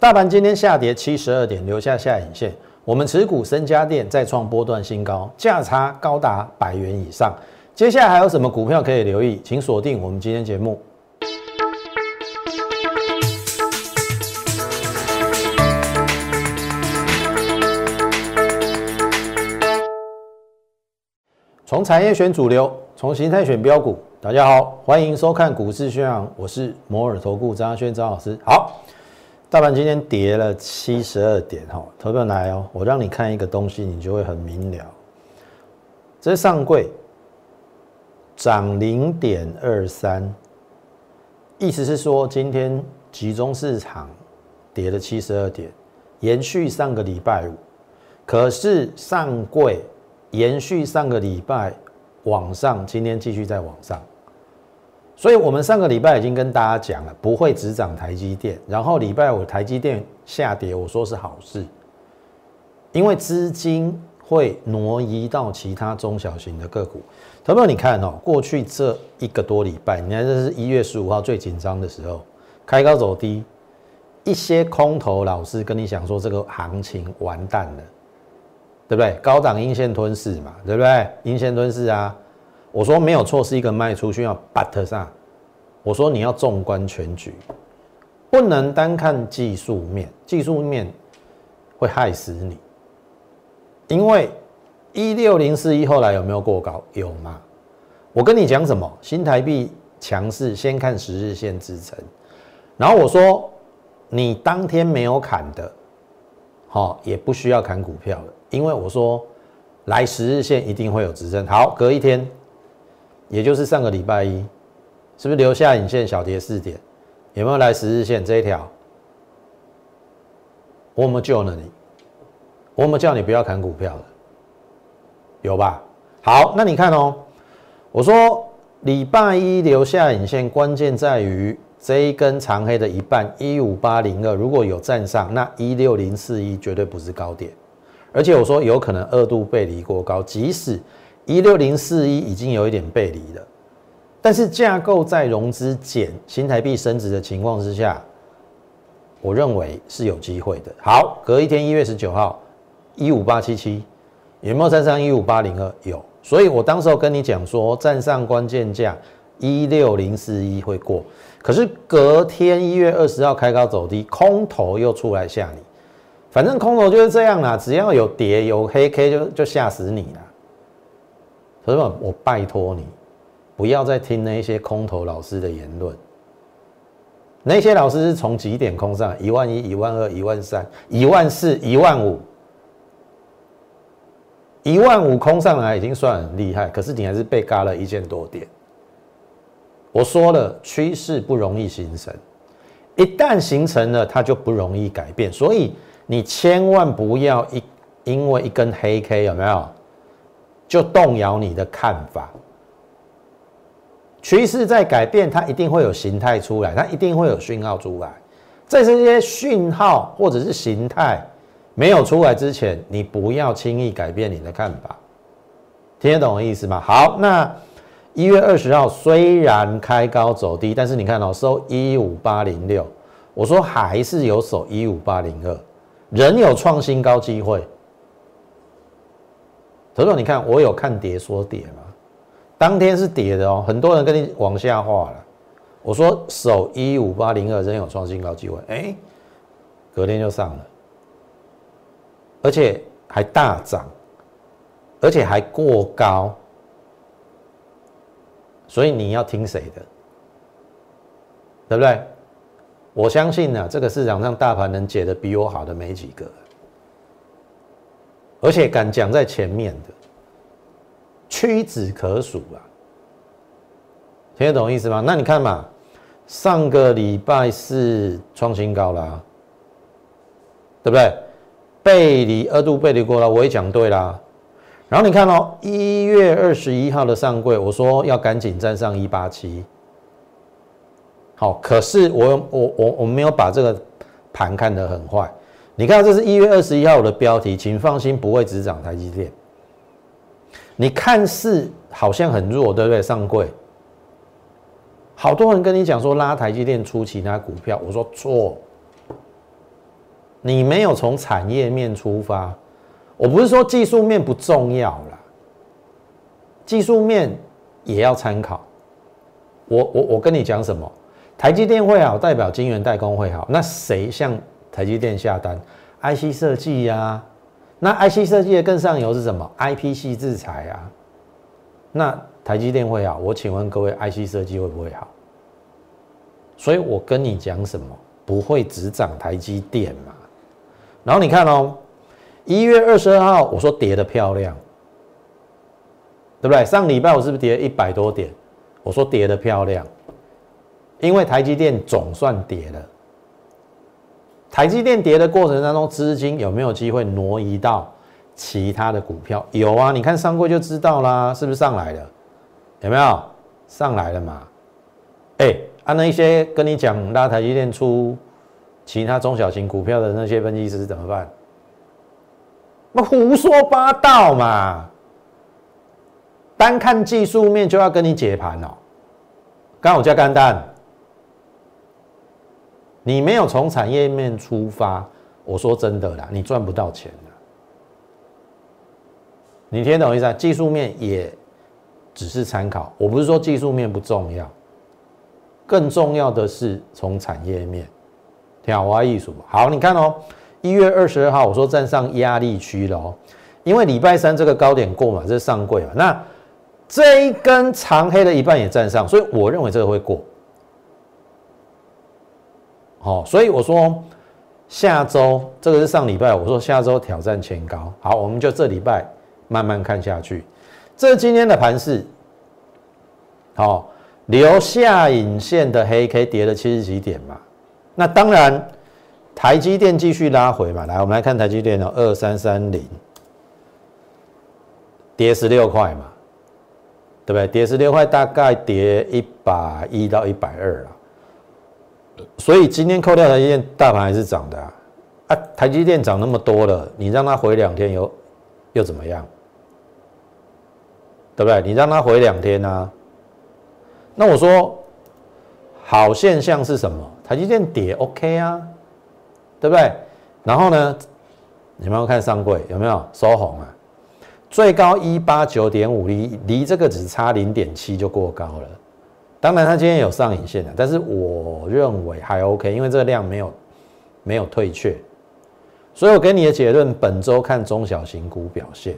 大盘今天下跌七十二点，留下下影线。我们持股深家电再创波段新高，价差高达百元以上。接下来还有什么股票可以留意？请锁定我们今天节目。从产业选主流，从形态选标股。大家好，欢迎收看股市宣扬，我是摩尔投顾张轩张老师。好。大盘今天跌了七十二点，哈，投票来哦，我让你看一个东西，你就会很明了。这上柜涨零点二三，意思是说今天集中市场跌了七十二点，延续上个礼拜五，可是上柜延续上个礼拜往上，今天继续在往上。所以，我们上个礼拜已经跟大家讲了，不会只涨台积电。然后礼拜五台积电下跌，我说是好事，因为资金会挪移到其他中小型的个股。朋友，你看哦，过去这一个多礼拜，你看这是一月十五号最紧张的时候，开高走低，一些空头老师跟你讲说这个行情完蛋了，对不对？高档阴线吞噬嘛，对不对？阴线吞噬啊。我说没有错，是一个卖出需要 but 上。我说你要纵观全局，不能单看技术面，技术面会害死你。因为一六零四一后来有没有过高？有吗？我跟你讲什么？新台币强势，先看十日线支撑。然后我说你当天没有砍的，好也不需要砍股票了，因为我说来十日线一定会有支撑。好，隔一天。也就是上个礼拜一，是不是留下影线小跌四点？有没有来十日线这一条？我们救了你，我们叫你不要砍股票的，有吧？好，那你看哦，我说礼拜一留下影线，关键在于这一根长黑的一半一五八零二，如果有站上，那一六零四一绝对不是高点，而且我说有可能二度背离过高，即使。一六零四一已经有一点背离了，但是架构在融资减新台币升值的情况之下，我认为是有机会的。好，隔一天一月十九号一五八七七有没有站上一五八零二？有，所以我当时候跟你讲说站上关键价一六零四一会过，可是隔天一月二十号开高走低，空头又出来吓你，反正空头就是这样啦，只要有跌有黑 K 就就吓死你了。朋友们，我拜托你，不要再听那些空头老师的言论。那些老师是从几点空上？一万一、一万二、一万三、一万四、一万五，一万五空上来已经算很厉害，可是你还是被嘎了一千多点。我说了，趋势不容易形成，一旦形成了，它就不容易改变。所以你千万不要一因为一根黑 K 有没有？就动摇你的看法。趋势在改变，它一定会有形态出来，它一定会有讯号出来。在这些讯号或者是形态没有出来之前，你不要轻易改变你的看法。听得懂的意思吗？好，那一月二十号虽然开高走低，但是你看哦，收一五八零六，我说还是有守一五八零二，仍有创新高机会。何总，你看我有看跌说跌吗？当天是跌的哦，很多人跟你往下画了。我说守一五八零二仍有创新高机会，哎，隔天就上了，而且还大涨，而且还过高，所以你要听谁的？对不对？我相信呢，这个市场上大盘能解的比我好的没几个。而且敢讲在前面的，屈指可数啊！听得懂意思吗？那你看嘛，上个礼拜四创新高啦，对不对？背离二度背离过了，我也讲对啦。然后你看哦，一月二十一号的上柜，我说要赶紧站上一八七。好，可是我我我我没有把这个盘看得很坏。你看，这是一月二十一号的标题，请放心，不会只涨台积电。你看似好像很弱，对不对？上柜，好多人跟你讲说拉台积电出其他股票，我说错，你没有从产业面出发，我不是说技术面不重要啦，技术面也要参考。我我我跟你讲什么？台积电会好，代表晶圆代工会好。那谁向台积电下单？IC 设计呀。那 IC 设计的更上游是什么？IP 系制裁啊。那台积电会好，我请问各位，IC 设计会不会好？所以我跟你讲什么？不会只涨台积电嘛？然后你看哦，一月二十二号我说跌的漂亮，对不对？上礼拜我是不是跌了一百多点？我说跌的漂亮。因为台积电总算跌了，台积电跌的过程当中，资金有没有机会挪移到其他的股票？有啊，你看上柜就知道啦，是不是上来了？有没有上来了嘛？哎，按那一些跟你讲拉台积电出其他中小型股票的那些分析师怎么办？那胡说八道嘛！单看技术面就要跟你解盘哦。刚好加干蛋。你没有从产业面出发，我说真的啦，你赚不到钱的。你听懂意思啊？技术面也只是参考，我不是说技术面不重要，更重要的是从产业面。听好，我艺术好，你看哦，一月二十二号我说站上压力区了哦，因为礼拜三这个高点过嘛，这是上柜嘛，那这一根长黑的一半也站上，所以我认为这个会过。哦，所以我说下周这个是上礼拜，我说下周挑战前高。好，我们就这礼拜慢慢看下去。这今天的盘势，好，留下影线的黑 K 跌了七十几点嘛？那当然，台积电继续拉回嘛。来，我们来看台积电的二三三零，跌十六块嘛，对不对？跌十六块，大概跌一百一到一百二了。所以今天扣掉台积电，大盘还是涨的啊！啊，台积电涨那么多了，你让它回两天又又怎么样？对不对？你让它回两天啊？那我说好现象是什么？台积电跌 OK 啊，对不对？然后呢，你们要看上柜有没有收红啊？最高一八九点五，离离这个只差零点七就过高了。当然，它今天有上影线的，但是我认为还 OK，因为这个量没有没有退却，所以我给你的结论，本周看中小型股表现。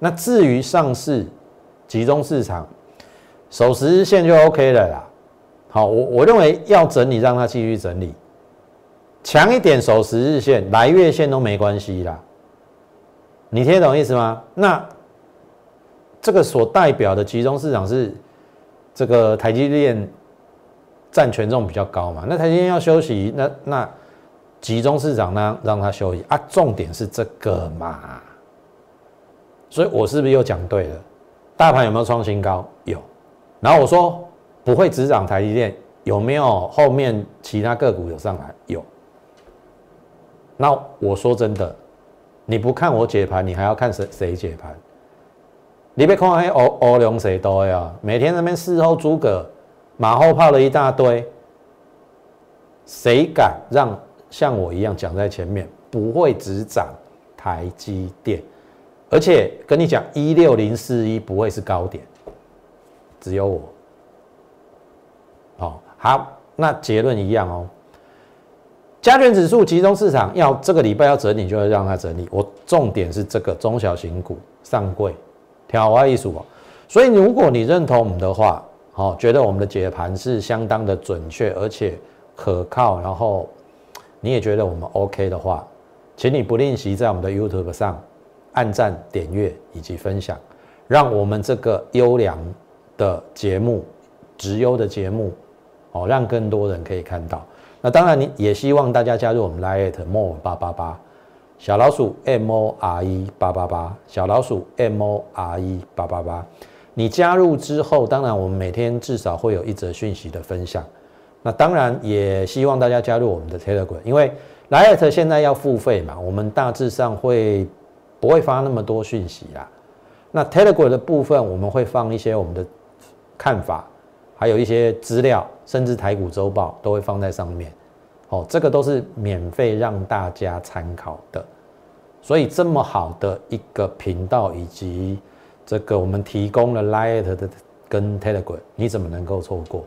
那至于上市集中市场，守十日线就 OK 了啦。好，我我认为要整理，让它继续整理，强一点守十日线，来月线都没关系啦。你听懂意思吗？那这个所代表的集中市场是？这个台积电占权重比较高嘛？那台积电要休息，那那集中市场呢，让它休息啊。重点是这个嘛？所以我是不是又讲对了？大盘有没有创新高？有。然后我说不会只涨台积电，有没有后面其他个股有上来？有。那我说真的，你不看我解盘，你还要看谁谁解盘？你别看黑欧欧龙谁多呀？每天那边事后诸葛马后炮了一大堆，谁敢让像我一样讲在前面？不会只涨台积电，而且跟你讲一六零四一不会是高点，只有我。哦，好，那结论一样哦。加权指数集中市场要这个礼拜要整理，就要让它整理。我重点是这个中小型股上柜。调啊艺术哦，所以如果你认同我们的话，好，觉得我们的解盘是相当的准确而且可靠，然后你也觉得我们 OK 的话，请你不吝惜在我们的 YouTube 上按赞、点阅以及分享，让我们这个优良的节目、直优的节目，哦，让更多人可以看到。那当然，你也希望大家加入我们 Lite More 八八八。小老鼠 M O R E 八八八，小老鼠 M O R E 八八八，你加入之后，当然我们每天至少会有一则讯息的分享。那当然也希望大家加入我们的 Telegram，因为 l i t 现在要付费嘛，我们大致上会不会发那么多讯息啦。那 Telegram 的部分，我们会放一些我们的看法，还有一些资料，甚至台股周报都会放在上面。哦，这个都是免费让大家参考的。所以这么好的一个频道，以及这个我们提供了 Light 的跟 Telegram，你怎么能够错过？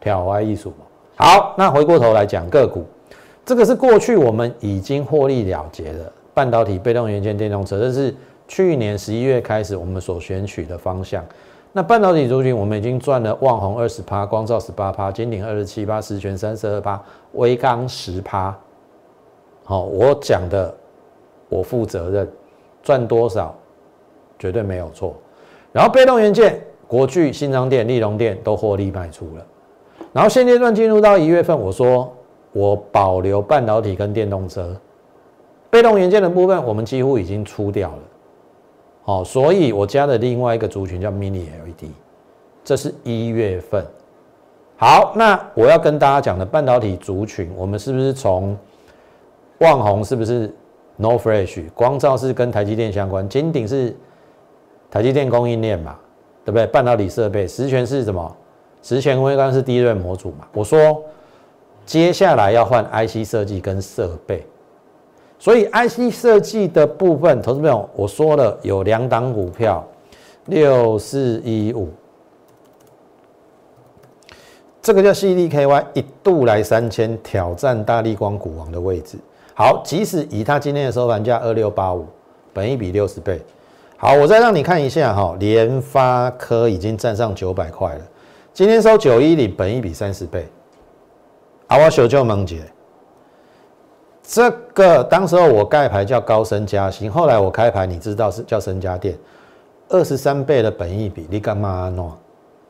挑花艺术。好，那回过头来讲个股，这个是过去我们已经获利了结的半导体、被动元件、电动车，这是去年十一月开始我们所选取的方向。那半导体族群，我们已经赚了旺宏二十趴，光照十八趴，金鼎二十七趴，十全三十二趴，微刚十趴。好，我讲的。我负责任，赚多少绝对没有错。然后被动元件，国巨、新昌电、立隆电都获利卖出了。然后现阶段进入到一月份，我说我保留半导体跟电动车，被动元件的部分我们几乎已经出掉了。好，所以我加的另外一个族群叫 Mini LED，这是一月份。好，那我要跟大家讲的半导体族群，我们是不是从旺宏是不是？No Fresh 光照是跟台积电相关，金鼎是台积电供应链嘛，对不对？半导体设备，实权是什么？实权微刚是第一任模组嘛。我说接下来要换 IC 设计跟设备，所以 IC 设计的部分，投资朋友我说了有两档股票，六四一五，这个叫 CDKY 一度来三千挑战大力光股王的位置。好，即使以它今天的收盘价二六八五，本一比六十倍。好，我再让你看一下哈，联发科已经站上九百块了，今天收九一零，本一比三十倍。啊，我小舅萌姐，这个当时候我盖牌叫高升加薪，后来我开牌，你知道是叫升家电，二十三倍的本益比，你干嘛呢？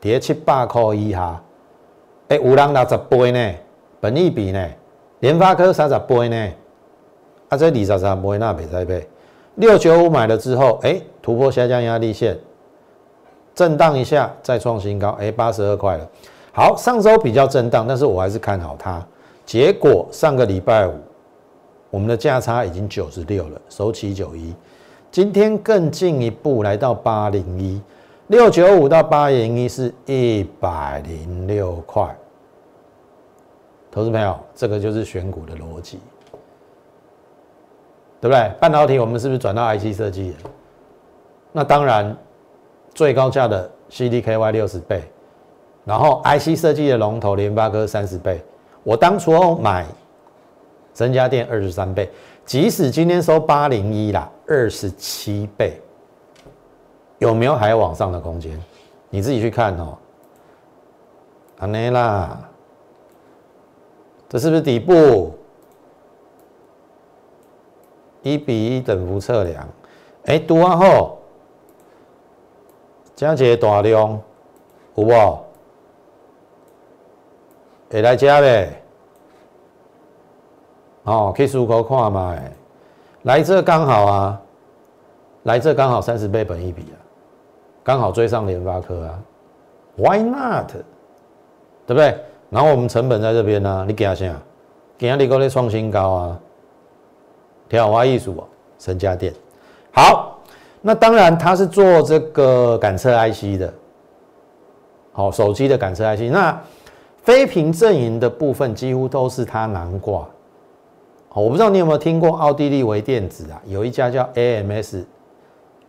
跌七八块一哈，哎，五人六十倍呢，本益比呢，联发科三十倍呢。啊，这里莎莎不会那北再配，六九五买了之后，哎，突破下降压力线，震荡一下再创新高，哎，八十二块了。好，上周比较震荡，但是我还是看好它。结果上个礼拜五，我们的价差已经九十六了，收起九一，今天更进一步来到八零一，六九五到八零一是一百零六块。投资朋友，这个就是选股的逻辑。对不对？半导体我们是不是转到 IC 设计？那当然，最高价的 CDKY 六十倍，然后 IC 设计的龙头联发科三十倍。我当初买增加电二十三倍，即使今天收八零一啦，二十七倍，有没有还有往上的空间？你自己去看哦。安内啦，这是不是底部？一比一等幅测量，哎，读完后，这样个大量有无？会来加呗？哦，可以漱口看嘛？来这刚好啊，来这刚好三十倍本一比啊，刚好追上联发科啊，Why not？对不对？然后我们成本在这边呢，你给他先，给他你个咧创新高啊。调花艺术哦，神家电，好，那当然他是做这个感测 IC 的，好，手机的感测 IC，那非屏阵营的部分几乎都是他难挂，我不知道你有没有听过奥地利微电子啊，有一家叫 AMS，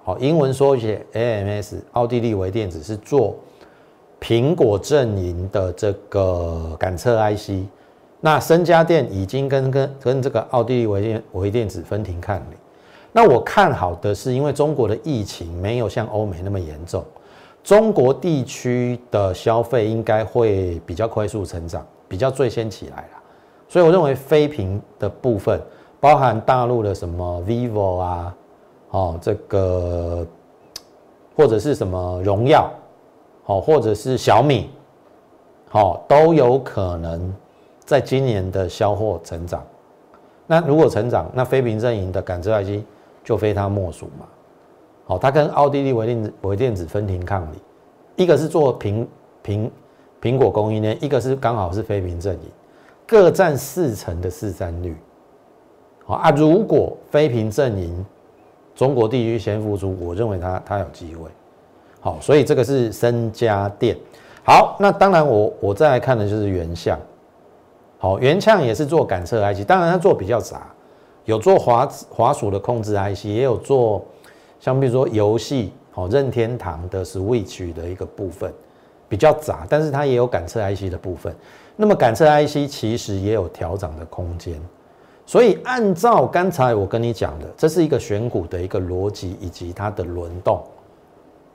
好，英文缩写 AMS，奥地利微电子是做苹果阵营的这个感测 IC。那森家电已经跟跟跟这个奥地利微电微电子分庭抗礼。那我看好的是，因为中国的疫情没有像欧美那么严重，中国地区的消费应该会比较快速成长，比较最先起来了。所以我认为非屏的部分，包含大陆的什么 vivo 啊，哦这个或者是什么荣耀，哦或者是小米，哦都有可能。在今年的销货成长，那如果成长，那非屏阵营的感知 IC 就非他莫属嘛。好，它跟奥地利微电子微电子分庭抗礼，一个是做苹苹苹果供应链，一个是刚好是非屏阵营，各占四成的市占率。好啊，如果非平阵营中国地区先复出，我认为它它有机会。好，所以这个是深家电。好，那当然我我再来看的就是原相。好，原相也是做感测 IC，当然它做比较杂，有做滑滑鼠的控制 IC，也有做像比如说游戏，好任天堂的 Switch 的一个部分比较杂，但是它也有感测 IC 的部分。那么感测 IC 其实也有调整的空间，所以按照刚才我跟你讲的，这是一个选股的一个逻辑以及它的轮动。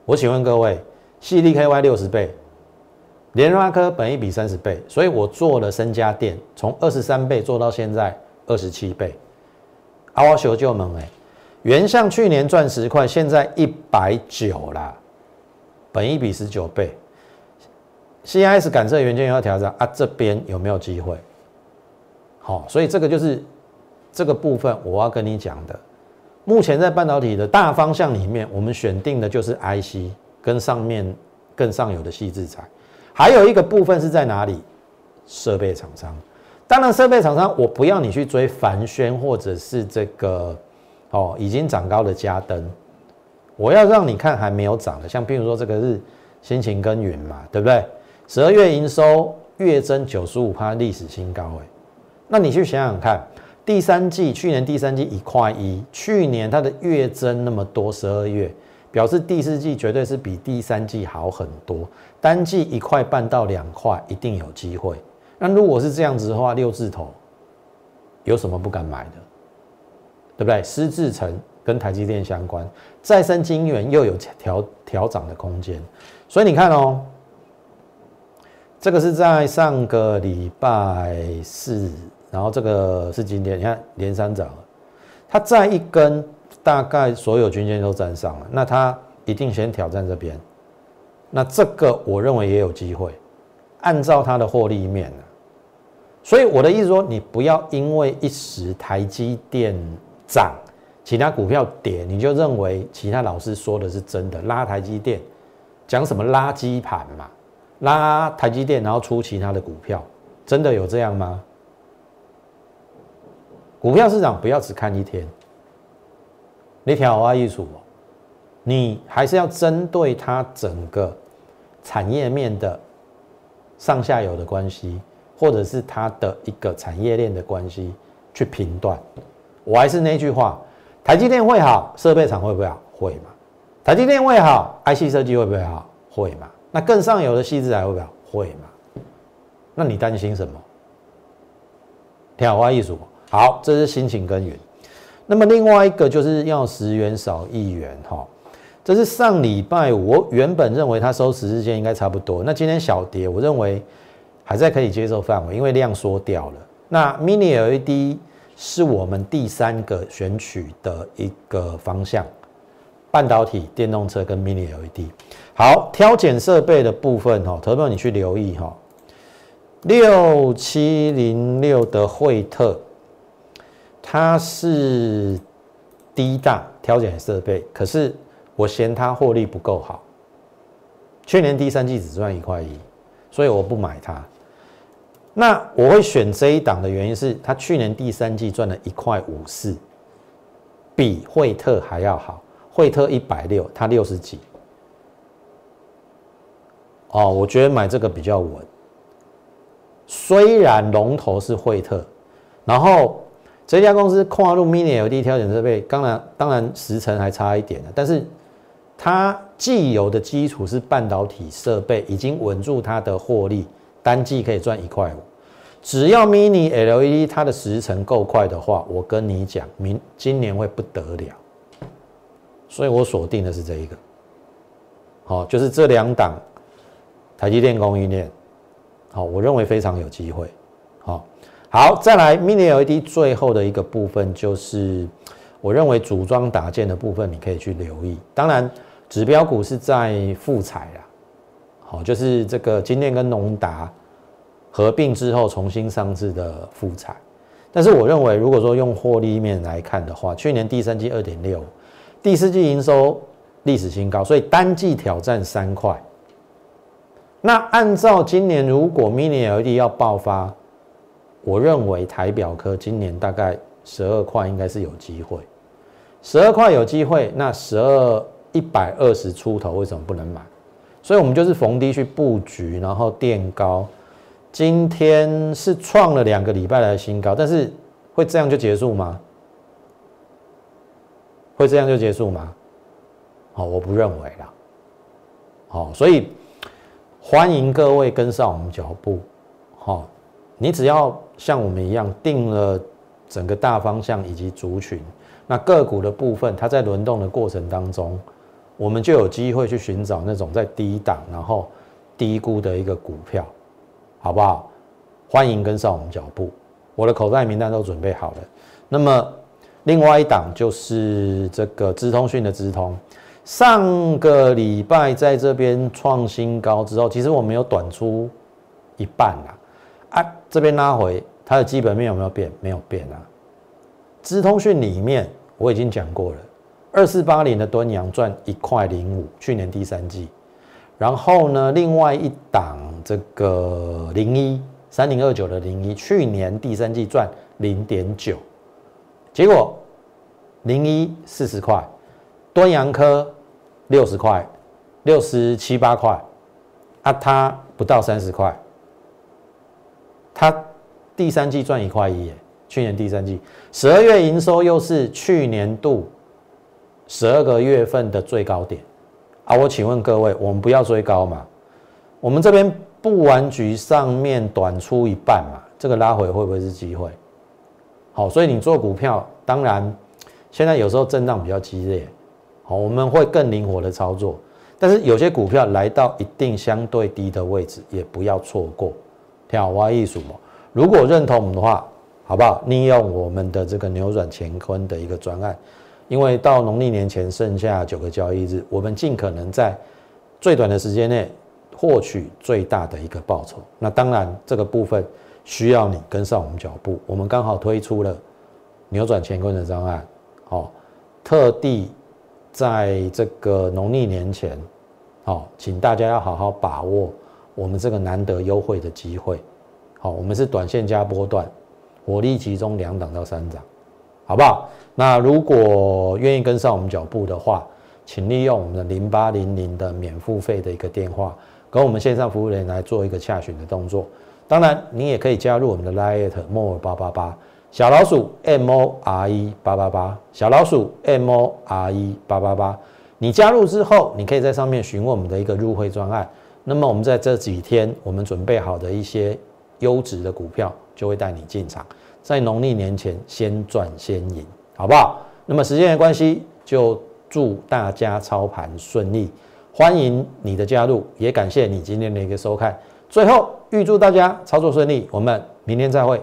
我请问各位，细粒 KY 六十倍。联发科本一比三十倍，所以我做了身家店，从二十三倍做到现在二十七倍。阿瓦修就猛哎，原相去年赚十块，现在一百九啦，本一比十九倍。CIS 感测元件要调整啊，这边有没有机会？好，所以这个就是这个部分我要跟你讲的。目前在半导体的大方向里面，我们选定的就是 IC 跟上面更上游的细制材。还有一个部分是在哪里？设备厂商，当然设备厂商，我不要你去追凡轩或者是这个哦已经涨高的嘉登，我要让你看还没有涨的，像比如说这个是辛勤耕耘嘛，对不对？十二月营收月增九十五趴，历史新高哎，那你去想想看，第三季去年第三季一块一，去年它的月增那么多，十二月。表示第四季绝对是比第三季好很多，单季一块半到两块一定有机会。那如果是这样子的话，六字头有什么不敢买的？对不对？施制成跟台积电相关，再生晶圆又有调调涨的空间，所以你看哦，这个是在上个礼拜四，然后这个是今天，你看连三涨，它再一根。大概所有均线都站上了，那它一定先挑战这边，那这个我认为也有机会，按照它的获利面所以我的意思说，你不要因为一时台积电涨，其他股票跌，你就认为其他老师说的是真的，拉台积电，讲什么垃圾盘嘛，拉台积电然后出其他的股票，真的有这样吗？股票市场不要只看一天。你调啊艺术，你还是要针对它整个产业面的上下游的关系，或者是它的一个产业链的关系去评断。我还是那句话，台积电会好，设备厂会不会好？会嘛？台积电会好，IC 设计会不会好？会嘛？那更上游的细致还会不会？嘛？那你担心什么？调啊艺术，好，这是心情根源。那么另外一个就是要十元少一元哈，这是上礼拜我原本认为它收十日线应该差不多，那今天小跌，我认为还在可以接受范围，因为量缩掉了。那 Mini LED 是我们第三个选取的一个方向，半导体、电动车跟 Mini LED。好，挑拣设备的部分哈，投票你去留意哈，六七零六的惠特。它是低大挑拣设备，可是我嫌它获利不够好。去年第三季只赚一块一，所以我不买它。那我会选这一档的原因是，它去年第三季赚了一块五四，比惠特还要好。惠特一百六，它六十几。哦，我觉得买这个比较稳。虽然龙头是惠特，然后。这家公司跨入 Mini LED 挑选设备，当然当然时程还差一点的，但是它既有的基础是半导体设备，已经稳住它的获利，单季可以赚一块五。只要 Mini LED 它的时程够快的话，我跟你讲，明今年会不得了。所以我锁定的是这一个，好，就是这两档台积电供应链，好，我认为非常有机会，好。好，再来 Mini LED 最后的一个部分，就是我认为组装打件的部分，你可以去留意。当然，指标股是在富彩啦，好，就是这个金电跟农达合并之后重新上市的富彩。但是我认为，如果说用获利面来看的话，去年第三季二点六，第四季营收历史新高，所以单季挑战三块。那按照今年如果 Mini LED 要爆发，我认为台表科今年大概十二块应该是有机会，十二块有机会，那十二一百二十出头为什么不能买？所以我们就是逢低去布局，然后垫高，今天是创了两个礼拜的新高，但是会这样就结束吗？会这样就结束吗？好，我不认为啦。好，所以欢迎各位跟上我们脚步。好，你只要像我们一样定了整个大方向以及族群，那个股的部分，它在轮动的过程当中，我们就有机会去寻找那种在低档然后低估的一个股票，好不好？欢迎跟上我们脚步，我的口袋名单都准备好了。那么。另外一档就是这个资通讯的资通，上个礼拜在这边创新高之后，其实我们有短出一半啦，啊，这边拉回，它的基本面有没有变？没有变啊。资通讯里面我已经讲过了，二四八零的端阳赚一块零五，去年第三季，然后呢，另外一档这个零一三零二九的零一，去年第三季赚零点九。结果零一四十块，端阳科六十块，六十七八块，啊，它不到三十块，它第三季赚一块一，去年第三季十二月营收又是去年度十二个月份的最高点啊！我请问各位，我们不要追高嘛？我们这边布完局上面短出一半嘛，这个拉回会不会是机会？好，所以你做股票，当然现在有时候震荡比较激烈，好，我们会更灵活的操作。但是有些股票来到一定相对低的位置，也不要错过。跳蛙艺术嘛，如果认同我们的话，好不好？利用我们的这个扭转乾坤的一个专案，因为到农历年前剩下九个交易日，我们尽可能在最短的时间内获取最大的一个报酬。那当然这个部分。需要你跟上我们脚步，我们刚好推出了扭转乾坤的方案，好，特地在这个农历年前，好，请大家要好好把握我们这个难得优惠的机会，好，我们是短线加波段，火力集中两档到三档，好不好？那如果愿意跟上我们脚步的话，请利用我们的零八零零的免付费的一个电话，跟我们线上服务人员来做一个洽询的动作。当然，你也可以加入我们的 Lite More 八八八小老鼠 M O R E 八八八小老鼠 M O R E 八八八。你加入之后，你可以在上面询问我们的一个入会专案。那么我们在这几天，我们准备好的一些优质的股票，就会带你进场，在农历年前先赚先赢，好不好？那么时间的关系，就祝大家操盘顺利，欢迎你的加入，也感谢你今天的一个收看。最后。预祝大家操作顺利，我们明天再会。